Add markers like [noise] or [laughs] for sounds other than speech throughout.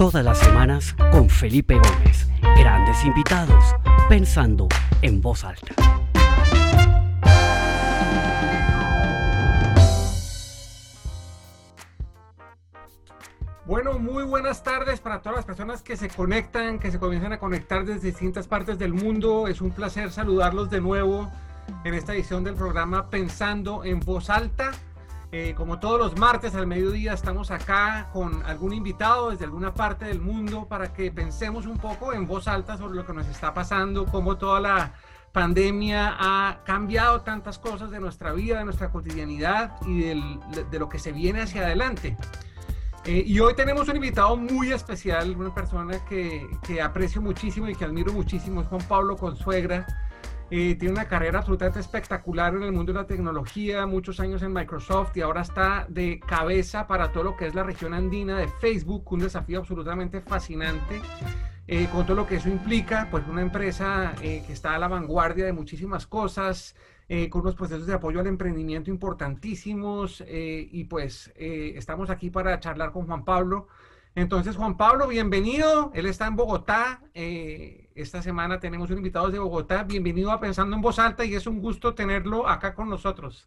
Todas las semanas con Felipe Gómez. Grandes invitados, pensando en voz alta. Bueno, muy buenas tardes para todas las personas que se conectan, que se comienzan a conectar desde distintas partes del mundo. Es un placer saludarlos de nuevo en esta edición del programa Pensando en voz alta. Eh, como todos los martes al mediodía estamos acá con algún invitado desde alguna parte del mundo para que pensemos un poco en voz alta sobre lo que nos está pasando, cómo toda la pandemia ha cambiado tantas cosas de nuestra vida, de nuestra cotidianidad y de lo que se viene hacia adelante. Eh, y hoy tenemos un invitado muy especial, una persona que, que aprecio muchísimo y que admiro muchísimo, es Juan Pablo Consuegra eh, tiene una carrera absolutamente espectacular en el mundo de la tecnología, muchos años en Microsoft y ahora está de cabeza para todo lo que es la región andina de Facebook, un desafío absolutamente fascinante. Eh, con todo lo que eso implica, pues una empresa eh, que está a la vanguardia de muchísimas cosas, con unos procesos de apoyo al emprendimiento importantísimos y pues estamos aquí para charlar con Juan Pablo. Entonces, Juan Pablo, bienvenido. Él está en Bogotá. Esta semana tenemos un invitado de Bogotá. Bienvenido a Pensando en Voz Alta y es un gusto tenerlo acá con nosotros.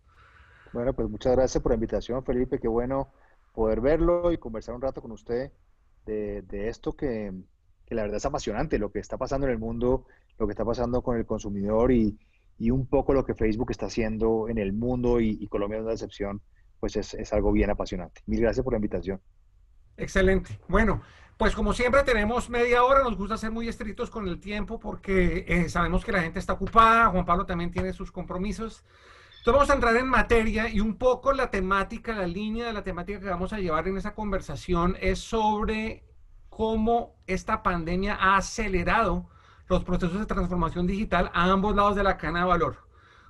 Bueno, pues muchas gracias por la invitación, Felipe. Qué bueno poder verlo y conversar un rato con usted de, esto que, la verdad es apasionante, lo que está pasando en el mundo, lo que está pasando con el consumidor y, un poco lo que Facebook está haciendo en el mundo y, Colombia es una excepción, pues es, es algo bien apasionante. Mil gracias por la invitación. Excelente. Bueno, pues como siempre tenemos media hora, nos gusta ser muy estrictos con el tiempo porque eh, sabemos que la gente está ocupada, Juan Pablo también tiene sus compromisos. Entonces vamos a entrar en materia y un poco la temática, la línea de la temática que vamos a llevar en esa conversación es sobre cómo esta pandemia ha acelerado los procesos de transformación digital a ambos lados de la cadena de valor.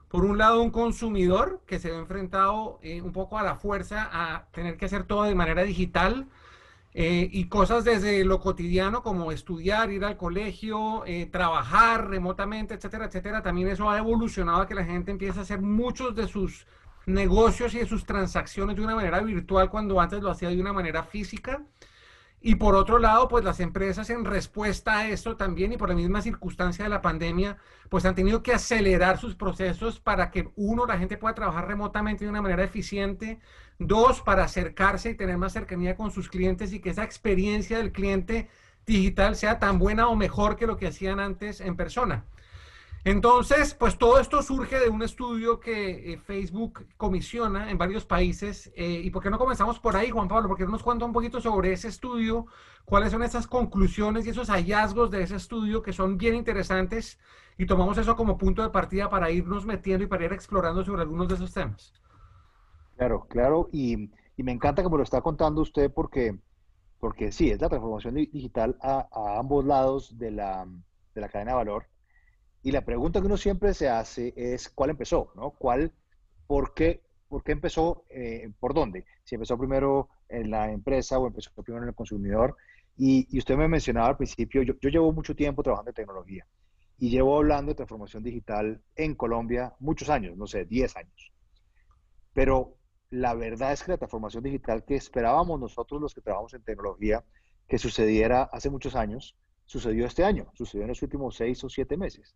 Por un lado, un consumidor que se ve enfrentado eh, un poco a la fuerza a tener que hacer todo de manera digital, eh, y cosas desde lo cotidiano como estudiar, ir al colegio, eh, trabajar remotamente, etcétera, etcétera. También eso ha evolucionado a que la gente empiece a hacer muchos de sus negocios y de sus transacciones de una manera virtual cuando antes lo hacía de una manera física. Y por otro lado, pues las empresas en respuesta a esto también y por la misma circunstancia de la pandemia, pues han tenido que acelerar sus procesos para que uno, la gente pueda trabajar remotamente de una manera eficiente, dos, para acercarse y tener más cercanía con sus clientes y que esa experiencia del cliente digital sea tan buena o mejor que lo que hacían antes en persona. Entonces, pues todo esto surge de un estudio que eh, Facebook comisiona en varios países. Eh, ¿Y por qué no comenzamos por ahí, Juan Pablo? Porque nos cuenta un poquito sobre ese estudio, cuáles son esas conclusiones y esos hallazgos de ese estudio que son bien interesantes y tomamos eso como punto de partida para irnos metiendo y para ir explorando sobre algunos de esos temas. Claro, claro. Y, me encanta que me lo está contando usted porque, porque sí, es la transformación digital a, ambos lados de la, de la cadena de valor y la pregunta que uno siempre se hace es cuál empezó, ¿no? ¿Cuál, por qué, por qué empezó, eh, por dónde? Si empezó primero en la empresa o empezó primero en el consumidor. Y, usted me mencionaba al principio, yo, llevo mucho tiempo trabajando en tecnología y llevo hablando de transformación digital en Colombia muchos años, no sé, 10 años. Pero la verdad es que la transformación digital que esperábamos nosotros los que trabajamos en tecnología que sucediera hace muchos años, sucedió este año, sucedió en los últimos seis o siete meses.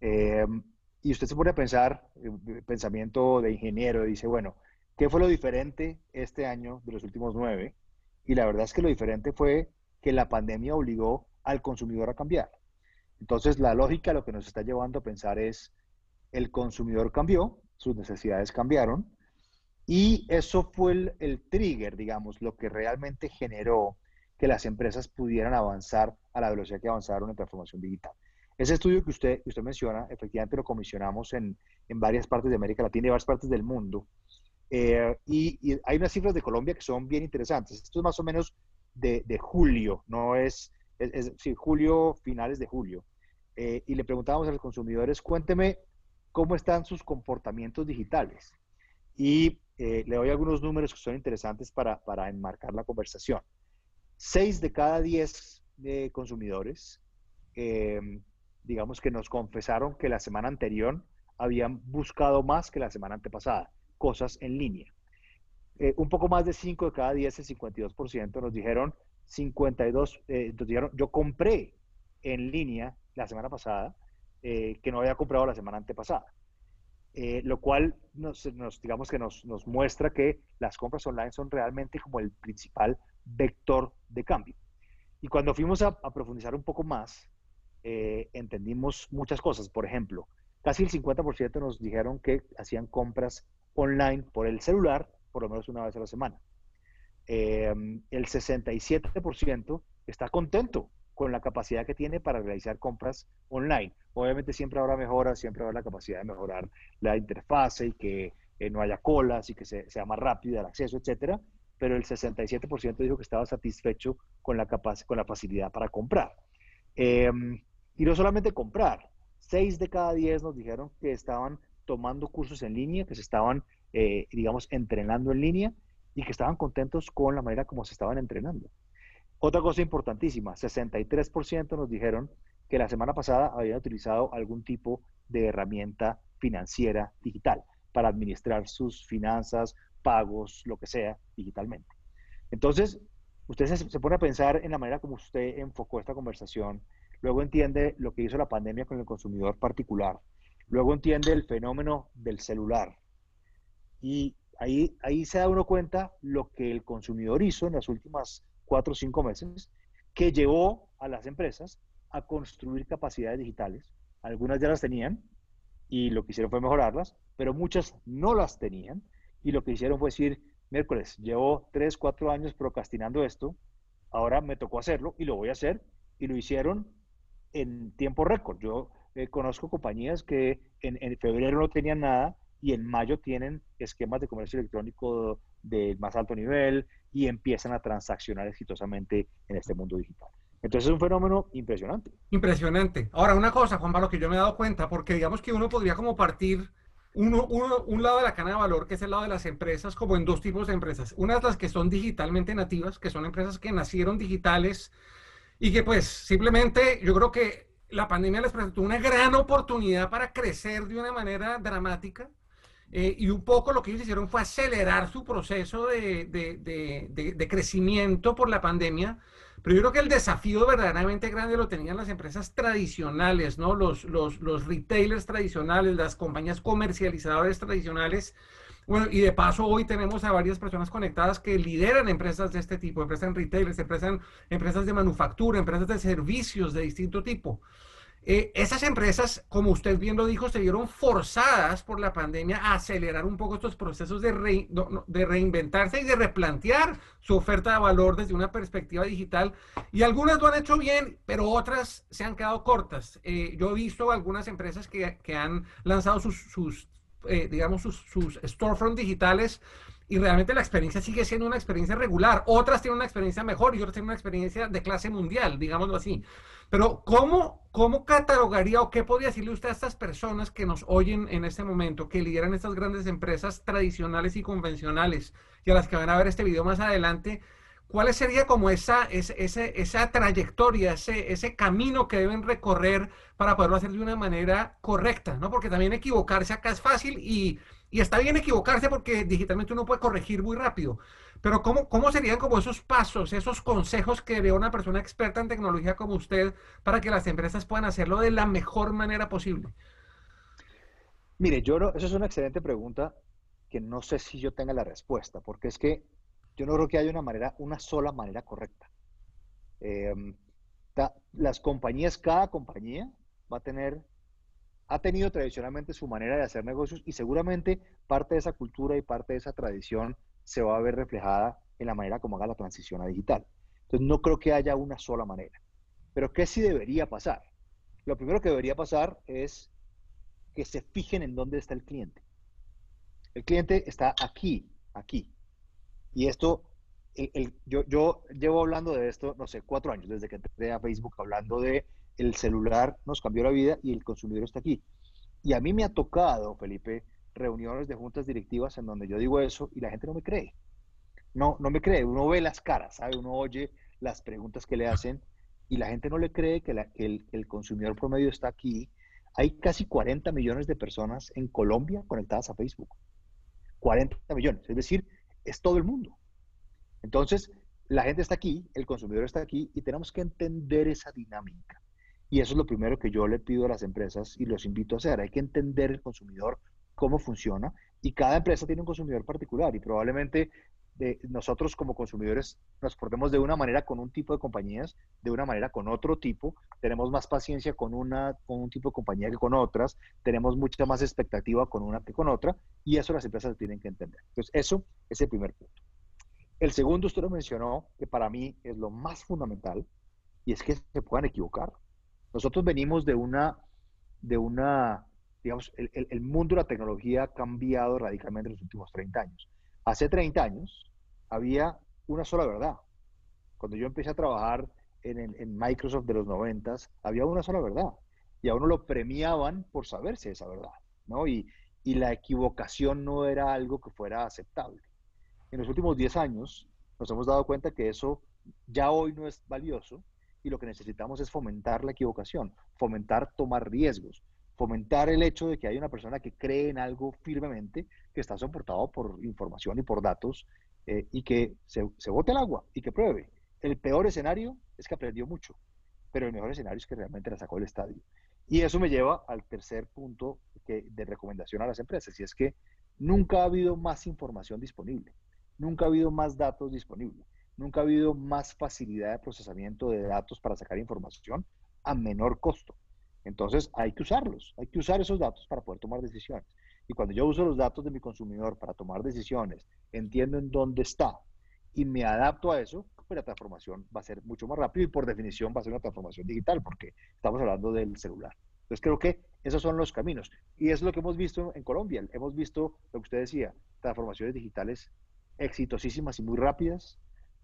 Em, y usted se pone a pensar, eh, pensamiento de ingeniero, dice, bueno, ¿qué fue lo diferente este año de los últimos nueve? Y la verdad es que lo diferente fue que la pandemia obligó al consumidor a cambiar. Entonces, la lógica lo que nos está llevando a pensar es, el consumidor cambió, sus necesidades cambiaron, y eso fue el, el trigger, digamos, lo que realmente generó que las empresas pudieran avanzar a la velocidad que avanzaron en transformación digital. Ese estudio que usted, usted menciona, efectivamente lo comisionamos en, en varias partes de América Latina y varias partes del mundo. Eh, y, hay unas cifras de Colombia que son bien interesantes. Esto es más o menos de, de julio, no es, es, sí, julio, finales de julio. Eh, y le preguntábamos a los consumidores, cuénteme cómo están sus comportamientos digitales. Y eh, le doy algunos números que son interesantes para, enmarcar la conversación. Seis de cada diez consumidores digamos que nos confesaron que la semana anterior habían buscado más que la semana antepasada, cosas en línea. Eh, un poco más de 5 de cada 10, el 52%, nos dijeron 52, eh, yo compré en línea la semana pasada eh, que no había comprado la semana antepasada. Eh, lo cual nos, digamos que nos, muestra que las compras online son realmente como el principal vector de cambio. Y cuando fuimos a, profundizar un poco más, eh, entendimos muchas cosas. Por ejemplo, casi el 50% nos dijeron que hacían compras online por el celular por lo menos una vez a la semana. el 67% está contento con la capacidad que tiene para realizar compras online. Obviamente siempre habrá mejoras, siempre habrá la capacidad de mejorar la interfase y que eh, no haya colas y que sea más rápido el acceso, etcétera, pero el 67% dijo que estaba satisfecho con la, con la facilidad para comprar. Em, y no solamente comprar, 6 de cada 10 nos dijeron que estaban tomando cursos en línea, que se estaban, eh, digamos, entrenando en línea y que estaban contentos con la manera como se estaban entrenando. Otra cosa importantísima, 63% nos dijeron que la semana pasada habían utilizado algún tipo de herramienta financiera digital para administrar sus finanzas, pagos, lo que sea, digitalmente. Entonces, usted se, pone a pensar en la manera como usted enfocó esta conversación, luego entiende lo que hizo la pandemia con el consumidor particular, luego entiende el fenómeno del celular. Y ahí, ahí se da uno cuenta lo que el consumidor hizo en las últimas cuatro o cinco meses, que llevó a las empresas a construir capacidades digitales. Algunas ya las tenían y lo que hicieron fue mejorarlas, pero muchas no las tenían y lo que hicieron fue decir, miércoles, llevo tres, cuatro años procrastinando esto, ahora me tocó hacerlo y lo voy a hacer y lo hicieron en tiempo récord. Yo eh, conozco compañías que en, en, febrero no tenían nada y en mayo tienen esquemas de comercio electrónico del más alto nivel y empiezan a transaccionar exitosamente en este mundo digital. Entonces es un fenómeno impresionante. Impresionante. Ahora, una cosa, Juan Pablo, que yo me he dado cuenta, porque digamos que uno podría como partir uno, un lado de la cana de valor, que es el lado de las empresas, como en dos tipos de empresas. Unas las que son digitalmente nativas, que son empresas que nacieron digitales y que pues simplemente yo creo que la pandemia les presentó una gran oportunidad para crecer de una manera dramática eh, y un poco lo que ellos hicieron fue acelerar su proceso de, de, de, crecimiento por la pandemia. Pero yo creo que el desafío verdaderamente grande lo tenían las empresas tradicionales, ¿no? Los, los, los retailers tradicionales, las compañías comercializadoras tradicionales. Bueno, y de paso hoy tenemos a varias personas conectadas que lideran empresas de este tipo, empresas en retailers, empresas, empresas de manufactura, empresas de servicios de distinto tipo. Eh, esas empresas, como usted bien lo dijo, se vieron forzadas por la pandemia a acelerar un poco estos procesos de, de reinventarse y de replantear su oferta de valor desde una perspectiva digital. Y algunas lo han hecho bien, pero otras se han quedado cortas. Eh, yo he visto algunas empresas que, que han lanzado sus, eh, digamos, sus, sus storefront digitales y realmente la experiencia sigue siendo una experiencia regular. Otras tienen una experiencia mejor y otras tienen una experiencia de clase mundial, digámoslo así. Pero ¿cómo, cómo catalogaría o qué podría decirle usted a estas personas que nos oyen en este momento, que lideran estas grandes empresas tradicionales y convencionales y a las que van a ver este video más adelante? ¿Cuál sería como esa, esa, esa trayectoria, ese, ese camino que deben recorrer para poderlo hacer de una manera correcta? ¿no? Porque también equivocarse acá es fácil y, y está bien equivocarse porque digitalmente uno puede corregir muy rápido. Pero ¿cómo, ¿cómo serían como esos pasos, esos consejos que veo una persona experta en tecnología como usted para que las empresas puedan hacerlo de la mejor manera posible? Mire, yo no, eso es una excelente pregunta que no sé si yo tenga la respuesta, porque es que yo no creo que haya una manera, una sola manera correcta. Em, las compañías, cada compañía va a tener, ha tenido tradicionalmente su manera de hacer negocios y seguramente parte de esa cultura y parte de esa tradición se va a ver reflejada en la manera como haga la transición a digital. Entonces, no creo que haya una sola manera. Pero, ¿qué sí debería pasar? Lo primero que debería pasar es que se fijen en dónde está el cliente. El cliente está aquí, aquí. Y esto, yo, yo llevo hablando de esto, no sé, cuatro años, desde que entré a Facebook hablando de el celular nos cambió la vida y el consumidor está aquí. Y a mí me ha tocado, Felipe, reuniones de juntas directivas en donde yo digo eso y la gente no me cree. No, no me cree. Uno ve las caras, ¿sabe? Uno oye las preguntas que le hacen y la gente no le cree que, el, consumidor promedio está aquí. Hay casi 40 millones de personas en Colombia conectadas a Facebook. 40 millones, es decir, es todo el mundo. Entonces, la gente está aquí, el consumidor está aquí y tenemos que entender esa dinámica. Y eso es lo primero que yo le pido a las empresas y los invito a hacer. Hay que entender el consumidor, cómo funciona y cada empresa tiene un consumidor particular y probablemente de nosotros como consumidores nos portemos de una manera con un tipo de compañías, de una manera con otro tipo, tenemos más paciencia con, una, con un tipo de compañía que con otras, tenemos mucha más expectativa con una que con otra, y eso las empresas tienen que entender. Entonces, eso es el primer punto. El segundo, usted lo mencionó, que para mí es lo más fundamental, y es que se puedan equivocar. Nosotros venimos de una, de una digamos, el, el mundo de la tecnología ha cambiado radicalmente en los últimos 30 años. Hace 30 años, había una sola verdad. Cuando yo empecé a trabajar en, Microsoft de los 90, había una sola verdad. Y a uno lo premiaban por saberse esa verdad, ¿no? Y, y la equivocación no era algo que fuera aceptable. En los últimos 10 años nos hemos dado cuenta que eso ya hoy no es valioso y lo que necesitamos es fomentar la equivocación, fomentar tomar riesgos, fomentar el hecho de que hay una persona que cree en algo firmemente, que está soportado por información y por datos eh, y que se, bote el agua y que pruebe. El peor escenario es que aprendió mucho, pero el mejor escenario es que realmente la sacó del estadio. Y eso me lleva al tercer punto de recomendación a las empresas, y es que nunca ha habido más información disponible, nunca ha habido más datos disponibles, nunca ha habido más facilidad de procesamiento de datos para sacar información a menor costo. Entonces hay que usarlos, hay que usar esos datos para poder tomar decisiones. Y cuando yo uso los datos de mi consumidor para tomar decisiones, entiendo en dónde está y me adapto a eso, pues la transformación va a ser mucho más rápido y por definición va a ser una transformación digital porque estamos hablando del celular. Entonces creo que esos son los caminos. Y es lo que hemos visto en Colombia. Hemos visto lo que usted decía, transformaciones digitales exitosísimas y muy rápidas,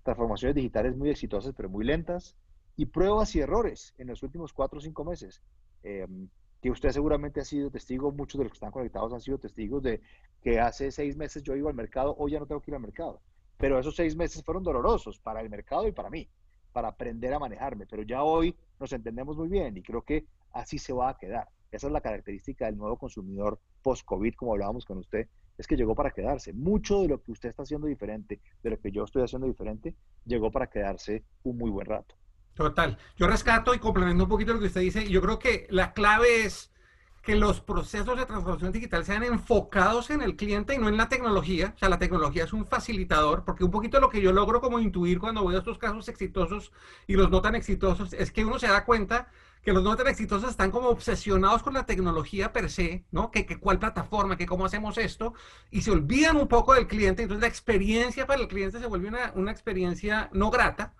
transformaciones digitales muy exitosas pero muy lentas, y pruebas y errores en los últimos cuatro o cinco meses. Em, que usted seguramente ha sido testigo, muchos de los que están conectados han sido testigos de que hace seis meses yo iba al mercado, hoy ya no tengo que ir al mercado. Pero esos seis meses fueron dolorosos para el mercado y para mí, para aprender a manejarme. Pero ya hoy nos entendemos muy bien y creo que así se va a quedar. Esa es la característica del nuevo consumidor post-COVID, como hablábamos con usted, es que llegó para quedarse. Mucho de lo que usted está haciendo diferente, de lo que yo estoy haciendo diferente, llegó para quedarse un muy buen rato. Total. Yo rescato y complemento un poquito lo que usted dice. Yo creo que la clave es que los procesos de transformación digital sean enfocados en el cliente y no en la tecnología. O sea, la tecnología es un facilitador, porque un poquito lo que yo logro como intuir cuando veo estos casos exitosos y los no tan exitosos es que uno se da cuenta que los no tan exitosos están como obsesionados con la tecnología per se, ¿no? Que, que cuál plataforma, que cómo hacemos esto, y se olvidan un poco del cliente. Entonces la experiencia para el cliente se vuelve una, una experiencia no grata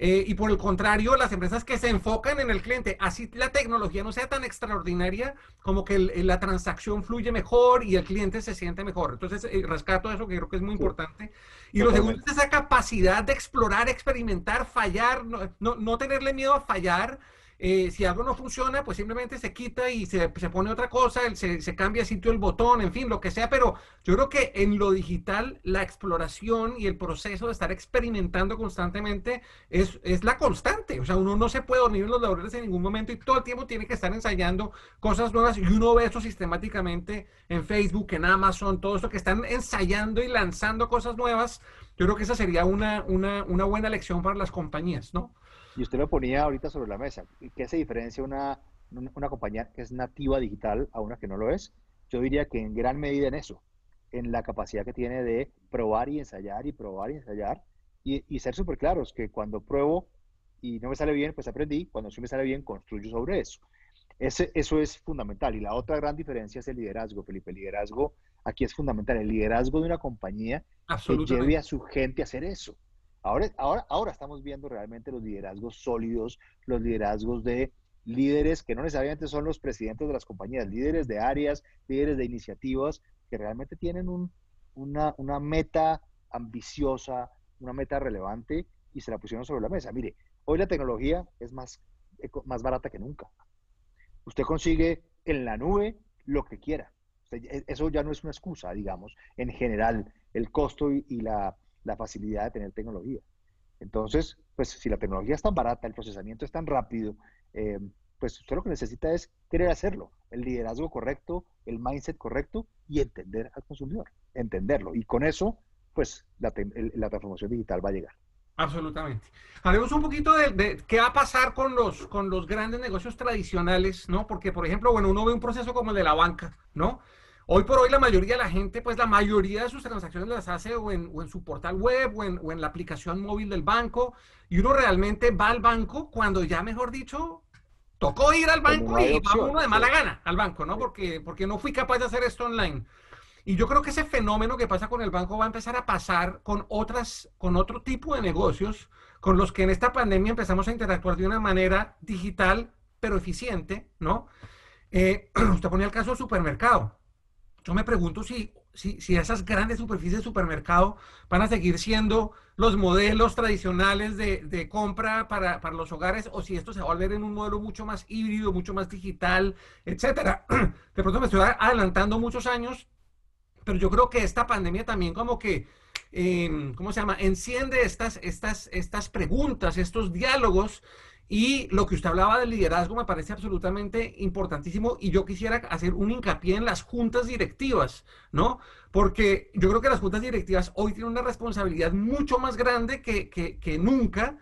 eh, y por el contrario, las empresas que se enfocan en el cliente, así la tecnología no sea tan extraordinaria como que la transacción fluye mejor y el cliente se siente mejor. Entonces, eh, rescato eso que creo que es muy importante. Y lo segundo es esa capacidad de explorar, experimentar, fallar, no, no, no tenerle miedo a fallar eh, si algo no funciona, pues simplemente se quita y se, se pone otra cosa, se, se, cambia sitio el botón, en fin, lo que sea, pero yo creo que en lo digital la exploración y el proceso de estar experimentando constantemente es, es la constante, o sea, uno no se puede dormir en los laureles en ningún momento y todo el tiempo tiene que estar ensayando cosas nuevas y uno ve eso sistemáticamente en Facebook, en Amazon, todo esto que están ensayando y lanzando cosas nuevas, yo creo que esa sería una, una, una buena lección para las compañías, ¿no? Y usted lo ponía ahorita sobre la mesa. ¿Qué se diferencia una, una compañía que es nativa digital a una que no lo es? Yo diría que en gran medida en eso, en la capacidad que tiene de probar y ensayar y probar y ensayar y, y ser súper claros que cuando pruebo y no me sale bien, pues aprendí, cuando sí me sale bien, construyo sobre eso. Ese, eso es fundamental. Y la otra gran diferencia es el liderazgo, Felipe. El liderazgo aquí es fundamental. El liderazgo de una compañía que lleve a su gente a hacer eso. Ahora, ahora, ahora estamos viendo realmente los liderazgos sólidos, los liderazgos de líderes que no necesariamente son los presidentes de las compañías, líderes de áreas, líderes de iniciativas que realmente tienen un, una, meta ambiciosa, una meta relevante y se la pusieron sobre la mesa. Mire, hoy la tecnología es más, más barata que nunca. Usted consigue en la nube lo que quiera. E, eso ya no es una excusa, digamos, en general, el costo y la, la facilidad de tener tecnología. Entonces, pues si la tecnología es tan barata, el procesamiento es tan rápido, eh, pues usted lo que necesita es querer hacerlo, el liderazgo correcto, el mindset correcto y entender al consumidor, entenderlo. Y con eso, pues la, la transformación digital va a llegar. Absolutamente. Hablemos un poquito de, qué va a pasar con los, con los grandes negocios tradicionales, ¿no? Porque, por ejemplo, bueno, uno ve un proceso como el de la banca, ¿no? Hoy por hoy la mayoría de la gente, pues la mayoría de sus transacciones las hace o en, su portal web o en, o en, la aplicación móvil del banco. Y uno realmente va al banco cuando ya, mejor dicho, tocó ir al banco y va uno de mala gana al banco, ¿no? Porque, porque no fui capaz de hacer esto online. Y yo creo que ese fenómeno que pasa con el banco va a empezar a pasar con otras, con otro tipo de negocios con los que en esta pandemia empezamos a interactuar de una manera digital, pero eficiente, ¿no? Eh, [clears throat] usted ponía el caso del supermercado. Yo me pregunto si, si, esas grandes superficies de supermercado van a seguir siendo los modelos tradicionales de, compra para, para, los hogares o si esto se va a volver en un modelo mucho más híbrido, mucho más digital, etcétera. [clears throat] De pronto me estoy adelantando muchos años, pero yo creo que esta pandemia también como que, em, ¿cómo se llama? Enciende estas, estas, estas preguntas, estos diálogos y lo que usted hablaba del liderazgo me parece absolutamente importantísimo y yo quisiera hacer un hincapié en las juntas directivas, ¿no? Porque yo creo que las juntas directivas hoy tienen una responsabilidad mucho más grande que, que, que nunca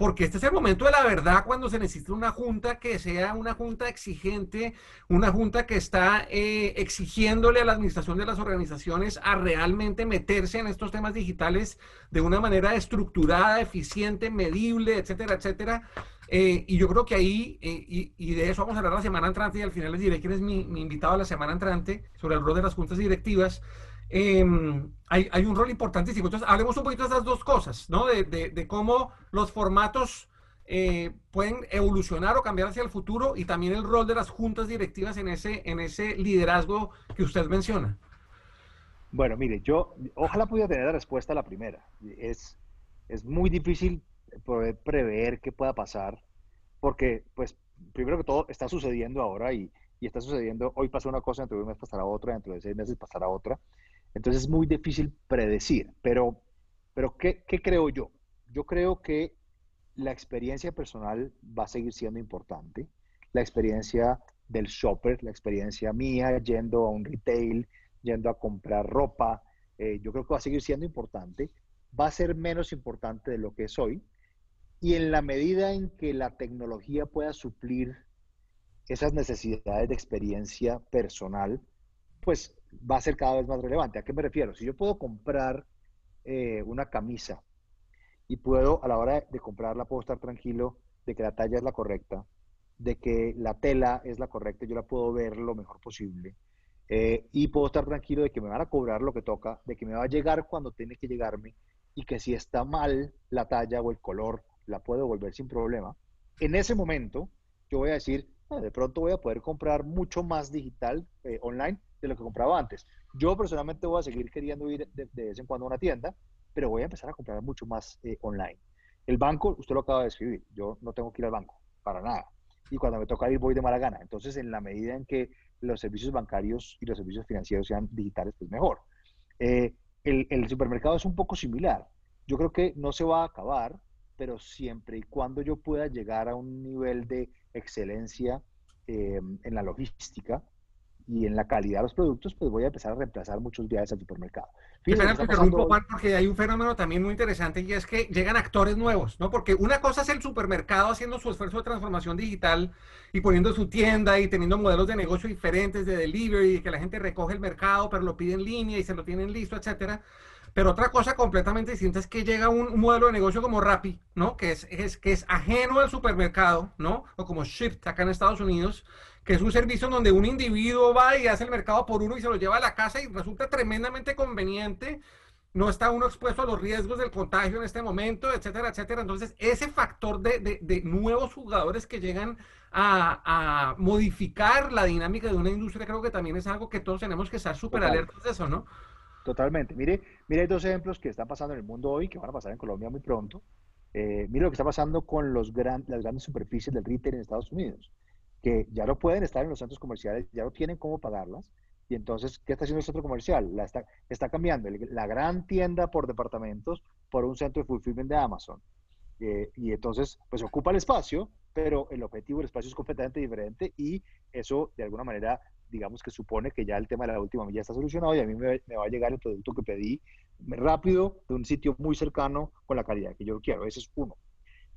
porque este es el momento de la verdad cuando se necesita una junta que sea una junta exigente, una junta que está eh, exigiéndole a la administración de las organizaciones a realmente meterse en estos temas digitales de una manera estructurada, eficiente, medible, etcétera, etcétera. Eh, y yo creo que ahí, eh, y, de eso vamos a hablar la semana entrante, y al final les diré quién es mi, mi invitado a la semana entrante sobre el rol de las juntas directivas. Em, hay, un rol importantísimo. Entonces, hablemos un poquito de esas dos cosas, ¿no? De, cómo los formatos eh, pueden evolucionar o cambiar hacia el futuro y también el rol de las juntas directivas en ese, en ese liderazgo que usted menciona. Bueno, mire, yo ojalá pudiera tener la respuesta a la primera. Es, es muy difícil prever qué pueda pasar, porque, pues, primero que todo, está sucediendo ahora y, y está sucediendo, hoy pasa una cosa, dentro de un mes pasará otra, dentro de seis meses pasará otra. Entonces es muy difícil predecir, pero, pero ¿qué, ¿qué, creo yo? Yo creo que la experiencia personal va a seguir siendo importante, la experiencia del shopper, la experiencia mía yendo a un retail, yendo a comprar ropa, eh, yo creo que va a seguir siendo importante, va a ser menos importante de lo que es hoy, y en la medida en que la tecnología pueda suplir esas necesidades de experiencia personal, pues va a ser cada vez más relevante. ¿A qué me refiero? Si yo puedo comprar eh, una camisa y puedo, a la hora de comprarla, puedo estar tranquilo de que la talla es la correcta, de que la tela es la correcta, yo la puedo ver lo mejor posible. Eh, y puedo estar tranquilo de que me van a cobrar lo que toca, de que me va a llegar cuando tiene que llegarme y que si está mal la talla o el color, la puedo volver sin problema. En ese momento, yo voy a decir, ah, de pronto voy a poder comprar mucho más digital eh, online de lo que compraba antes. Yo personalmente voy a seguir queriendo ir de, vez en cuando a una tienda, pero voy a empezar a comprar mucho más eh, online. El banco, usted lo acaba de escribir, yo no tengo que ir al banco, para nada. Y cuando me toca ir, voy de mala gana. Entonces, en la medida en que los servicios bancarios y los servicios financieros sean digitales, pues mejor. Eh, el supermercado es un poco similar. Yo creo que no se va a acabar, pero siempre y cuando yo pueda llegar a un nivel de excelencia eh, en la logística, y en la calidad de los productos, pues voy a empezar a reemplazar muchos viajes al supermercado. Fíjense, porque hay un fenómeno también muy interesante y es que llegan actores nuevos, ¿no? Porque una cosa es el supermercado haciendo su esfuerzo de transformación digital y poniendo su tienda y teniendo modelos de negocio diferentes de delivery, que la gente recoge el mercado, pero lo pide en línea y se lo tienen listo, etcétera. Pero otra cosa completamente distinta es que llega un, modelo de negocio como Rappi, ¿no? Que es, es, que es ajeno al supermercado, ¿no? O como Shift acá en Estados Unidos, que es un servicio donde un individuo va y hace el mercado por uno y se lo lleva a la casa y resulta tremendamente conveniente. No está uno expuesto a los riesgos del contagio en este momento, etcétera, etcétera. Entonces, ese factor de, nuevos jugadores que llegan a, modificar la dinámica de una industria, creo que también es algo que todos tenemos que estar súper alertas de eso, ¿no? Totalmente. Mire, mire, hay dos ejemplos que están pasando en el mundo hoy, que van a pasar en Colombia muy pronto. Eh, mire lo que está pasando con las grandes superficies del retail en Estados Unidos que ya no pueden estar en los centros comerciales, ya no tienen cómo pagarlas. Y entonces, ¿qué está haciendo el centro comercial? Está cambiando la gran tienda por departamentos por un centro de fulfillment de Amazon. Eh, y entonces, pues ocupa el espacio, pero el objetivo del espacio es completamente diferente y eso de alguna manera digamos que supone que ya el tema de la última milla está solucionado y a mí me, va a llegar el producto que pedí rápido de un sitio muy cercano con la calidad que yo quiero. Ese es uno.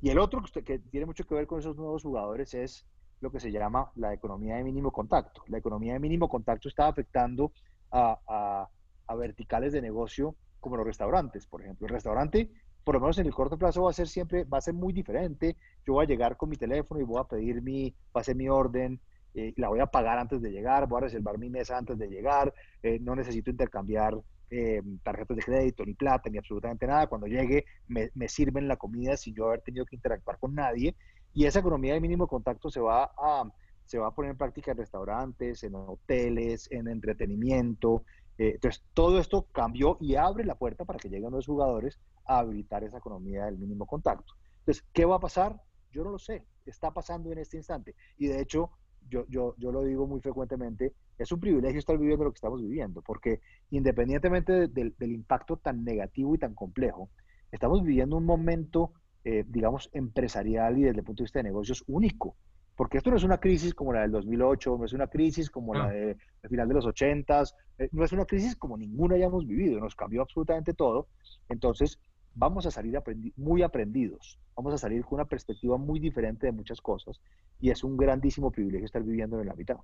Y el otro que tiene mucho que ver con esos nuevos jugadores es lo que se llama la economía de mínimo contacto. La economía de mínimo contacto está afectando a, a, a verticales de negocio como los restaurantes, por ejemplo. El restaurante por lo menos en el corto plazo va a ser siempre, va a ser muy diferente. Yo voy a llegar con mi teléfono y voy a pedir mi, va a ser mi orden, eh, la voy a pagar antes de llegar, voy a reservar mi mesa antes de llegar, eh, no necesito intercambiar eh, tarjetas de crédito, ni plata, ni absolutamente nada. Cuando llegue me, sirven la comida sin yo haber tenido que interactuar con nadie. Y esa economía de mínimo contacto se va a, se va a poner en práctica en restaurantes, en hoteles, en entretenimiento. entonces, todo esto cambió y abre la puerta para que lleguen los jugadores a habilitar esa economía del mínimo contacto. Entonces, ¿qué va a pasar? Yo no lo sé. Está pasando en este instante. Y de hecho, yo, yo, yo lo digo muy frecuentemente, es un privilegio estar viviendo lo que estamos viviendo, porque independientemente del, del impacto tan negativo y tan complejo, estamos viviendo un momento, eh, digamos, empresarial y desde el punto de vista de negocios único. Porque esto no es una crisis como la del 2008, no es una crisis como la de final de los 80, eh, no es una crisis como ninguna hayamos vivido, nos cambió absolutamente todo. Entonces, vamos a salir muy aprendidos, vamos a salir con una perspectiva muy diferente de muchas cosas y es un grandísimo privilegio estar viviendo en la mitad.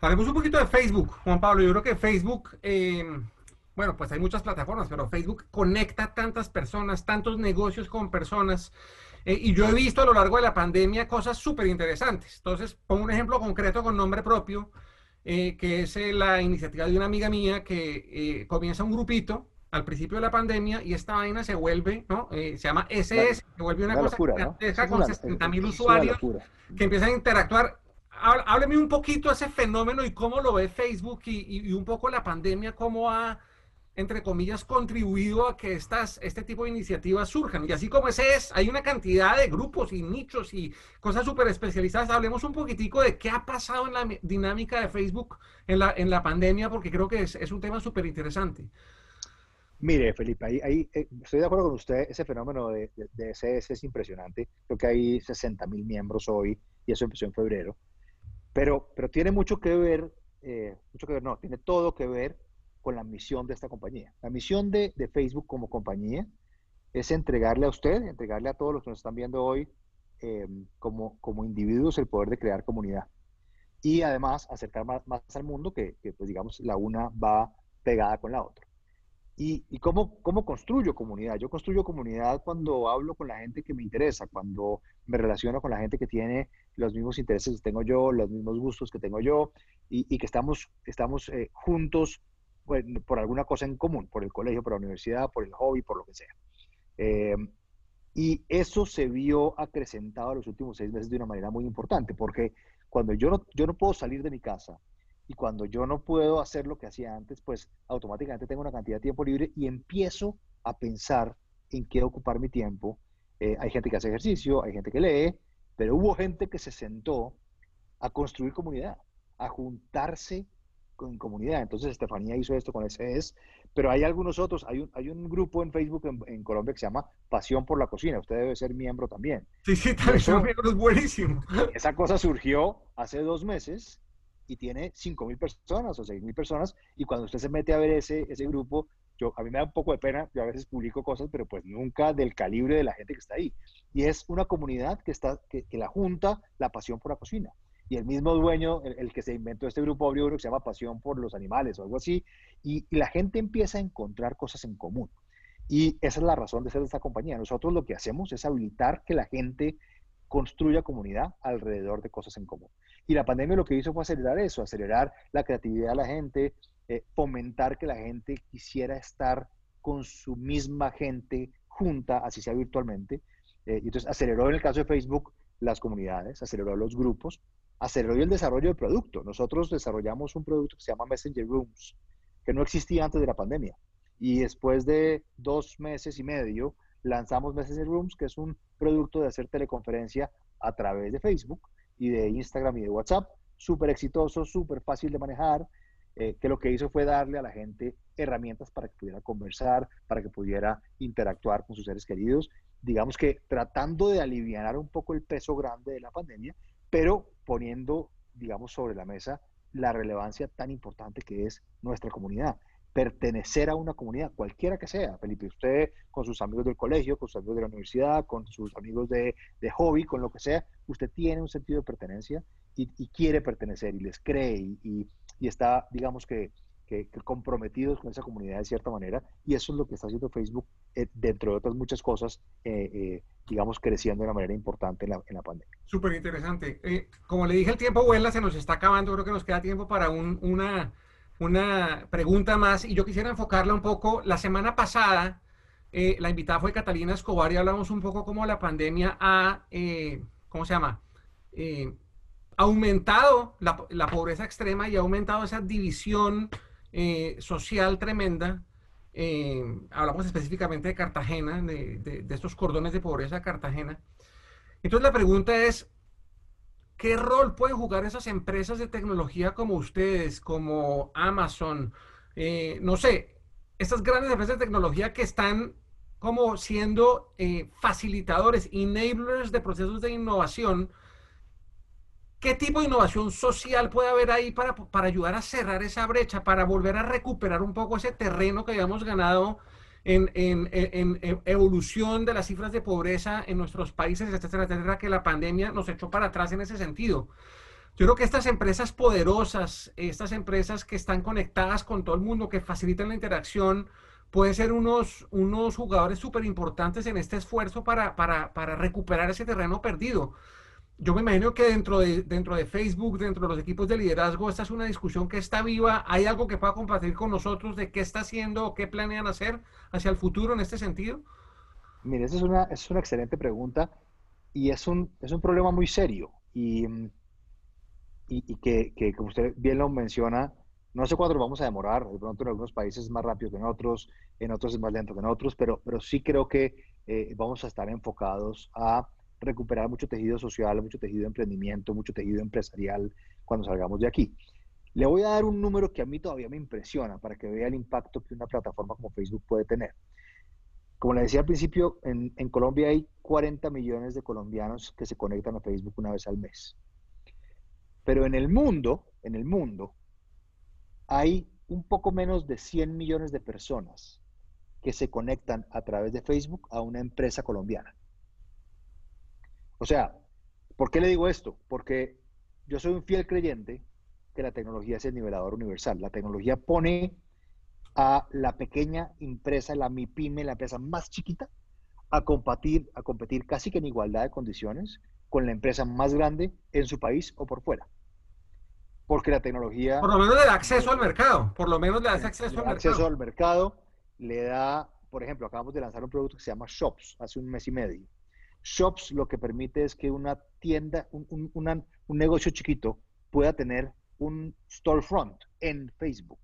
Hablemos un poquito de Facebook, Juan Pablo. Yo creo que Facebook, eh, bueno, pues hay muchas plataformas, pero Facebook conecta tantas personas, tantos negocios con personas. Eh, y yo he visto a lo largo de la pandemia cosas súper interesantes. Entonces, pongo un ejemplo concreto con nombre propio, eh, que es la iniciativa de una amiga mía que comienza un grupito al principio de la pandemia y esta vaina se vuelve, ¿no? Eh, se llama SS, se vuelve una, cosa que con 60 mil usuarios que empiezan a interactuar. Hábleme un poquito de ese fenómeno y cómo lo ve Facebook y, y, un poco la pandemia, cómo ha, entre comillas, contribuido a que estas, este tipo de iniciativas surjan. Y así como ese es, hay una cantidad de grupos y nichos y cosas súper especializadas. Hablemos un poquitico de qué ha pasado en la dinámica de Facebook en la, en la pandemia, porque creo que es, es un tema súper interesante. Mire, Felipe, ahí, eh, estoy de acuerdo con usted, ese fenómeno de, de, es impresionante. Creo que hay 60 mil miembros hoy y eso empezó en febrero. Pero, pero tiene mucho que ver, eh, mucho que ver, no, tiene todo que ver con la misión de esta compañía. La misión de, de, Facebook como compañía es entregarle a usted, entregarle a todos los que nos están viendo hoy eh, como, como individuos el poder de crear comunidad. Y además acercar más, más al mundo que, que, pues digamos, la una va pegada con la otra. ¿Y, cómo, cómo, construyo comunidad? Yo construyo comunidad cuando hablo con la gente que me interesa, cuando me relaciono con la gente que tiene los mismos intereses que tengo yo, los mismos gustos que tengo yo, y, que estamos, estamos eh, juntos pues, por alguna cosa en común, por el colegio, por la universidad, por el hobby, por lo que sea. Eh, y eso se vio acrecentado en los últimos seis meses de una manera muy importante, porque cuando yo no, yo no puedo salir de mi casa, y cuando yo no puedo hacer lo que hacía antes, pues automáticamente tengo una cantidad de tiempo libre y empiezo a pensar en qué ocupar mi tiempo. Eh, hay gente que hace ejercicio, hay gente que lee, pero hubo gente que se sentó a construir comunidad, a juntarse con comunidad. Entonces Estefanía hizo esto con SES, pero hay algunos otros. Hay un, hay un grupo en Facebook en, Colombia que se llama Pasión por la Cocina. Usted debe ser miembro también. Sí, sí, también es buenísimo. Esa cosa surgió hace dos meses y tiene 5.000 personas o 6.000 personas y cuando usted se mete a ver ese, ese grupo, yo, a mí me da un poco de pena, yo a veces publico cosas, pero pues nunca del calibre de la gente que está ahí. Y es una comunidad que, está, que, la junta la pasión por la cocina. Y el mismo dueño, el, que se inventó este grupo abrió que se llama Pasión por los Animales o algo así, y, y la gente empieza a encontrar cosas en común. Y esa es la razón de ser de esta compañía. Nosotros lo que hacemos es habilitar que la gente construya comunidad alrededor de cosas en común. Y la pandemia lo que hizo fue acelerar eso, acelerar la creatividad de la gente, eh, fomentar que la gente quisiera estar con su misma gente junta, así sea virtualmente. Eh, y entonces aceleró en el caso de Facebook las comunidades, aceleró los grupos, aceleró el desarrollo del producto. Nosotros desarrollamos un producto que se llama Messenger Rooms, que no existía antes de la pandemia. Y después de dos meses y medio, lanzamos Messenger Rooms, que es un producto de hacer teleconferencia a través de Facebook y de Instagram y de WhatsApp. Súper exitoso, súper fácil de manejar, eh, que lo que hizo fue darle a la gente herramientas para que pudiera conversar, para que pudiera interactuar con sus seres queridos. Digamos que tratando de aliviar un poco el peso grande de la pandemia, pero poniendo, digamos, sobre la mesa la relevancia tan importante que es nuestra comunidad. Pertenecer a una comunidad, cualquiera que sea, Felipe, usted con sus amigos del colegio, con sus amigos de la universidad, con sus amigos de, de hobby, con lo que sea, usted tiene un sentido de pertenencia y, y quiere pertenecer y les cree y, y está, digamos que, que, comprometidos con esa comunidad de cierta manera, y eso es lo que está haciendo Facebook, eh, dentro de otras muchas cosas, eh, eh, digamos, creciendo de una manera importante en la, en la pandemia. Súper interesante. como le dije, el tiempo vuela, se nos está acabando, creo que nos queda tiempo para un, una, una pregunta más, y yo quisiera enfocarla un poco. La semana pasada, la invitada fue Catalina Escobar y hablamos un poco cómo la pandemia ha, ¿cómo se llama? aumentado la, la, pobreza extrema y ha aumentado esa división eh, social tremenda. Eh, hablamos específicamente de Cartagena, de, estos cordones de pobreza de Cartagena. Entonces la pregunta es, ¿qué rol pueden jugar esas empresas de tecnología como ustedes, como Amazon? Eh, no sé, estas grandes empresas de tecnología que están como siendo facilitadores, enablers de procesos de innovación ¿Qué tipo de innovación social puede haber ahí para, para, ayudar a cerrar esa brecha, para volver a recuperar un poco ese terreno que habíamos ganado en, evolución de las cifras de pobreza en nuestros países, etcétera, etcétera, que la pandemia nos echó para atrás en ese sentido? Yo creo que estas empresas poderosas, estas empresas que están conectadas con todo el mundo, que facilitan la interacción, pueden ser unos, unos jugadores súper importantes en este esfuerzo para, para, para recuperar ese terreno perdido yo me imagino que dentro de, dentro de Facebook, dentro de los equipos de liderazgo, esta es una discusión que está viva. ¿Hay algo que pueda compartir con nosotros de qué está haciendo o qué planean hacer hacia el futuro en este sentido? Mire, esa es una, es una excelente pregunta y es un, es un problema muy serio y, y, que, que, como usted bien lo menciona, no sé cuándo lo vamos a demorar, de pronto en algunos países es más rápido que en otros, en otros es más lento que en otros, pero, pero sí creo que eh, vamos a estar enfocados a recuperar mucho tejido social, mucho tejido de emprendimiento, mucho tejido empresarial cuando salgamos de aquí. Le voy a dar un número que a mí todavía me impresiona para que vea el impacto que una plataforma como Facebook puede tener. Como le decía al principio, en, en Colombia hay 40 millones de colombianos que se conectan a Facebook una vez al mes. Pero en el mundo, en el mundo, hay un poco menos de 100 millones de personas que se conectan a través de Facebook a una empresa colombiana. O sea, ¿por qué le digo esto? Porque yo soy un fiel creyente que la tecnología es el nivelador universal. La tecnología pone a la pequeña empresa, la MIPYME, la empresa más chiquita, a competir, a competir casi que en igualdad de condiciones con la empresa más grande en su país o por fuera. Porque la tecnología... Por lo menos le da acceso al mercado, por lo menos le da acceso al mercado. Acceso al mercado, le da, por ejemplo, acabamos de lanzar un producto que se llama Shops hace un mes y medio. Shops lo que permite es que una tienda, un, un, negocio chiquito pueda tener un storefront en Facebook.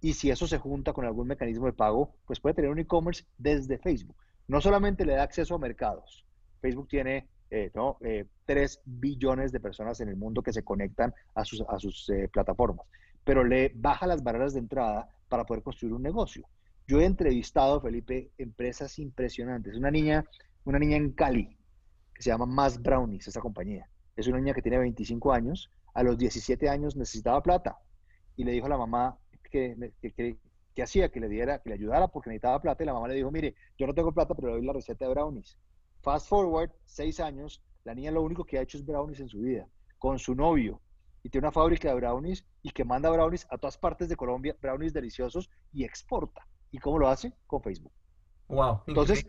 Y si eso se junta con algún mecanismo de pago, pues puede tener un e-commerce desde Facebook. No solamente le da acceso a mercados. Facebook tiene eh, ¿no? 3 eh, billones de personas en el mundo que se conectan a sus, a sus eh, plataformas, pero le baja las barreras de entrada para poder construir un negocio. Yo he entrevistado, Felipe, empresas impresionantes. Una niña una niña en Cali que se llama Más Brownies, esa compañía. Es una niña que tiene 25 años, a los 17 años necesitaba plata y le dijo a la mamá que, que, hacía, que le diera, que le ayudara porque necesitaba plata y la mamá le dijo, mire, yo no tengo plata, pero le doy la receta de brownies. Fast forward, seis años, la niña lo único que ha hecho es brownies en su vida, con su novio, y tiene una fábrica de brownies y que manda brownies a todas partes de Colombia, brownies deliciosos, y exporta. ¿Y cómo lo hace? Con Facebook. Wow. Entonces,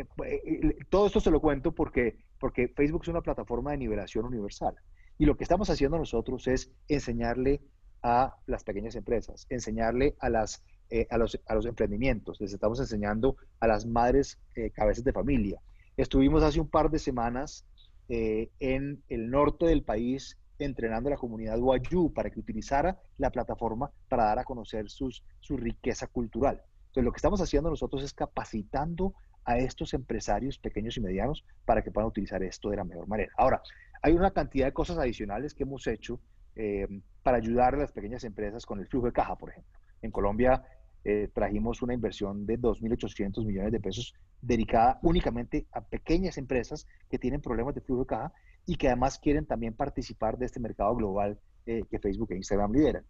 eh, eh, todo esto se lo cuento porque, porque Facebook es una plataforma de nivelación universal. Y lo que estamos haciendo nosotros es enseñarle a las pequeñas empresas, enseñarle a, las, eh, a, los, a, los, emprendimientos, les estamos enseñando a las madres cabezas de familia. Estuvimos hace un par de semanas en el norte del país entrenando a la comunidad Wayuu para que utilizara la plataforma para dar a conocer sus, su riqueza cultural. Entonces, lo que estamos haciendo nosotros es capacitando a estos empresarios pequeños y medianos para que puedan utilizar esto de la mejor manera. Ahora, hay una cantidad de cosas adicionales que hemos hecho eh, para ayudar a las pequeñas empresas con el flujo de caja, por ejemplo. En Colombia eh, trajimos una inversión de 2.800 millones de pesos dedicada únicamente a pequeñas empresas que tienen problemas de flujo de caja y que además quieren también participar de este mercado global eh, que Facebook e Instagram lideran.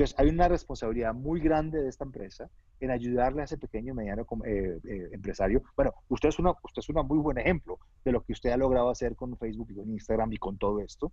Entonces, hay una responsabilidad muy grande de esta empresa en ayudarle a ese pequeño y mediano eh, eh, empresario. Bueno, usted es, una, usted es un muy buen ejemplo de lo que usted ha logrado hacer con Facebook y con Instagram y con todo esto,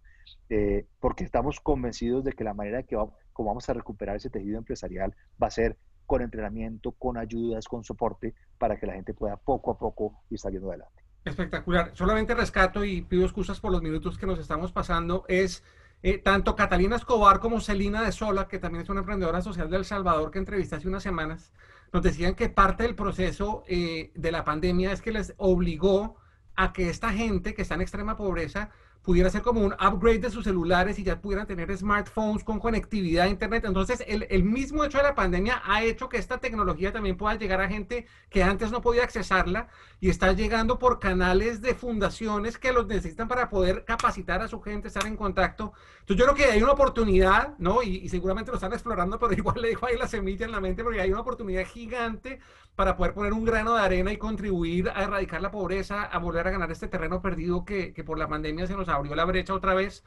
porque estamos convencidos de que la manera que vamos, como vamos a recuperar ese tejido empresarial va a ser con entrenamiento, con ayudas, con soporte, para que la gente pueda poco a poco ir saliendo adelante. Espectacular. Solamente rescato y pido excusas por los minutos que nos estamos pasando. Es eh, tanto Catalina Escobar como Celina de Sola, que también es una emprendedora social de El Salvador que entrevisté hace unas semanas, nos decían que parte del proceso eh, de la pandemia es que les obligó a que esta gente que está en extrema pobreza pudiera ser como un upgrade de sus celulares y ya pudieran tener smartphones con conectividad a Internet. Entonces, el, el, mismo hecho de la pandemia ha hecho que esta tecnología también pueda llegar a gente que antes no podía accesarla y está llegando por canales de fundaciones que los necesitan para poder capacitar a su gente, estar en contacto. Entonces, yo creo que hay una oportunidad, ¿no? Y, y seguramente lo están explorando, pero [laughs] igual le dejo ahí la semilla en la mente porque hay una oportunidad gigante para poder poner un grano de arena y contribuir a erradicar la pobreza, a volver a ganar este terreno perdido que, que por la pandemia se nos abrió la brecha otra vez.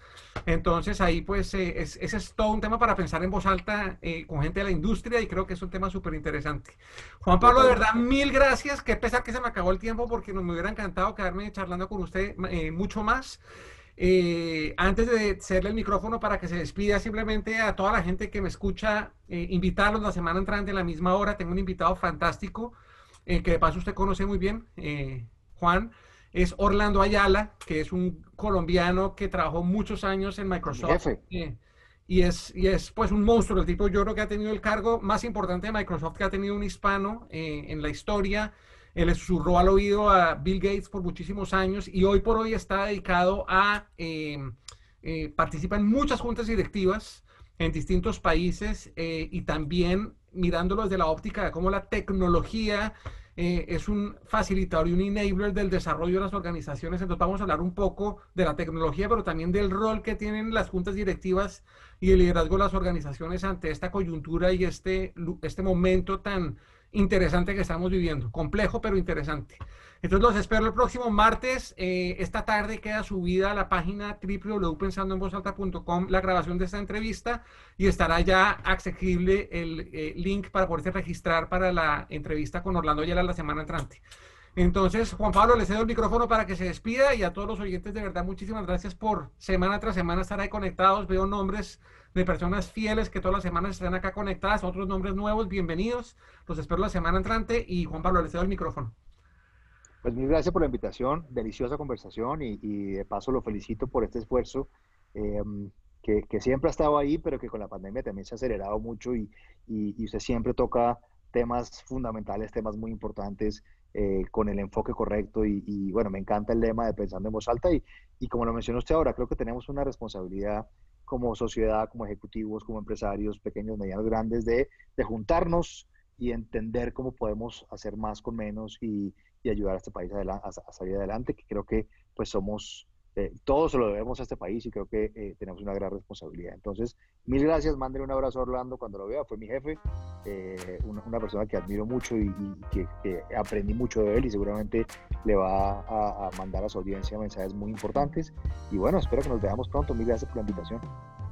Entonces ahí pues eh, ese es todo un tema para pensar en voz alta eh, con gente de la industria y creo que es un tema súper interesante. Juan Pablo, de verdad, mil gracias. Qué pesar que se me acabó el tiempo porque nos me hubiera encantado quedarme charlando con usted eh, mucho más. Antes de hacerle el micrófono para que se despida, simplemente a toda la gente que me escucha, invitarlos la semana entrante a la misma hora. Tengo un invitado fantástico que de paso usted conoce muy bien, Juan es Orlando Ayala, que es un colombiano que trabajó muchos años en Microsoft. Eh, y es, y es pues un monstruo. El tipo yo creo que ha tenido el cargo más importante de Microsoft que ha tenido un hispano eh, en la historia. Él le susurró al oído a Bill Gates por muchísimos años y hoy por hoy está dedicado a eh, participar en muchas juntas directivas en distintos países y también mirándolo desde la óptica de cómo la tecnología eh, es un facilitador y un enabler del desarrollo de las organizaciones. Entonces vamos a hablar un poco de la tecnología, pero también del rol que tienen las juntas directivas y el liderazgo de las organizaciones ante esta coyuntura y este, este momento tan interesante que estamos viviendo. Complejo, pero interesante. Entonces los espero el próximo martes. Eh, esta tarde queda subida a la página www.pensandoenvozalta.com la grabación de esta entrevista y estará ya accesible el eh, link para poderse registrar para la entrevista con Orlando Ayala la semana entrante. Entonces, Juan Pablo, le cedo el micrófono para que se despida y a todos los oyentes, de verdad, muchísimas gracias por semana tras semana estar ahí conectados. Veo nombres de personas fieles que todas las semanas están acá conectadas, otros nombres nuevos, bienvenidos. Los espero la semana entrante y Juan Pablo, le cedo el micrófono. Pues mil gracias por la invitación, deliciosa conversación y, de paso lo felicito por este esfuerzo em, que, siempre ha estado ahí, pero que con la pandemia también se ha acelerado mucho y, y, usted siempre toca temas fundamentales, temas muy importantes eh, con el enfoque correcto y, bueno, me encanta el lema de pensando en voz alta y, y como lo mencionó usted ahora, creo que tenemos una responsabilidad como sociedad, como ejecutivos, como empresarios, pequeños, medianos, grandes, de, de juntarnos y entender cómo podemos hacer más con menos y, y ayudar a este país a, salir adelante, que creo que pues somos, eh, todos se lo debemos a este país y creo que eh, tenemos una gran responsabilidad. Entonces, mil gracias, manden un abrazo a Orlando cuando lo vea, fue mi jefe, eh, una, persona que admiro mucho y, que, aprendí mucho de él y seguramente le va a mandar a su audiencia mensajes muy importantes. Y bueno, espero que nos veamos pronto, mil gracias por la invitación.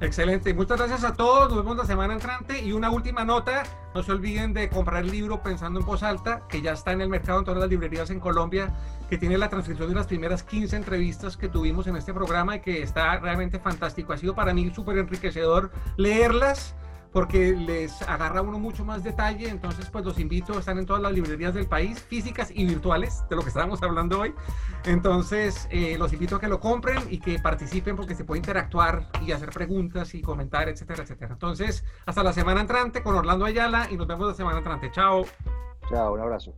Excelente, muchas gracias a todos, nos vemos la semana entrante. Y una última nota, no se olviden de comprar el libro Pensando en voz alta, que ya está en el mercado en todas las librerías en Colombia, que tiene la transcripción de las primeras 15 entrevistas que tuvimos en este programa y que está realmente fantástico, ha sido para mí súper enriquecedor leerlas porque les agarra uno mucho más detalle. Entonces, pues los invito, están en todas las librerías del país, físicas y virtuales, de lo que estábamos hablando hoy. Entonces, eh, los invito a que lo compren y que participen porque se puede interactuar y hacer preguntas y comentar, etcétera, etcétera. Entonces, hasta la semana entrante con Orlando Ayala y nos vemos la semana entrante. Chao. Chao, un abrazo.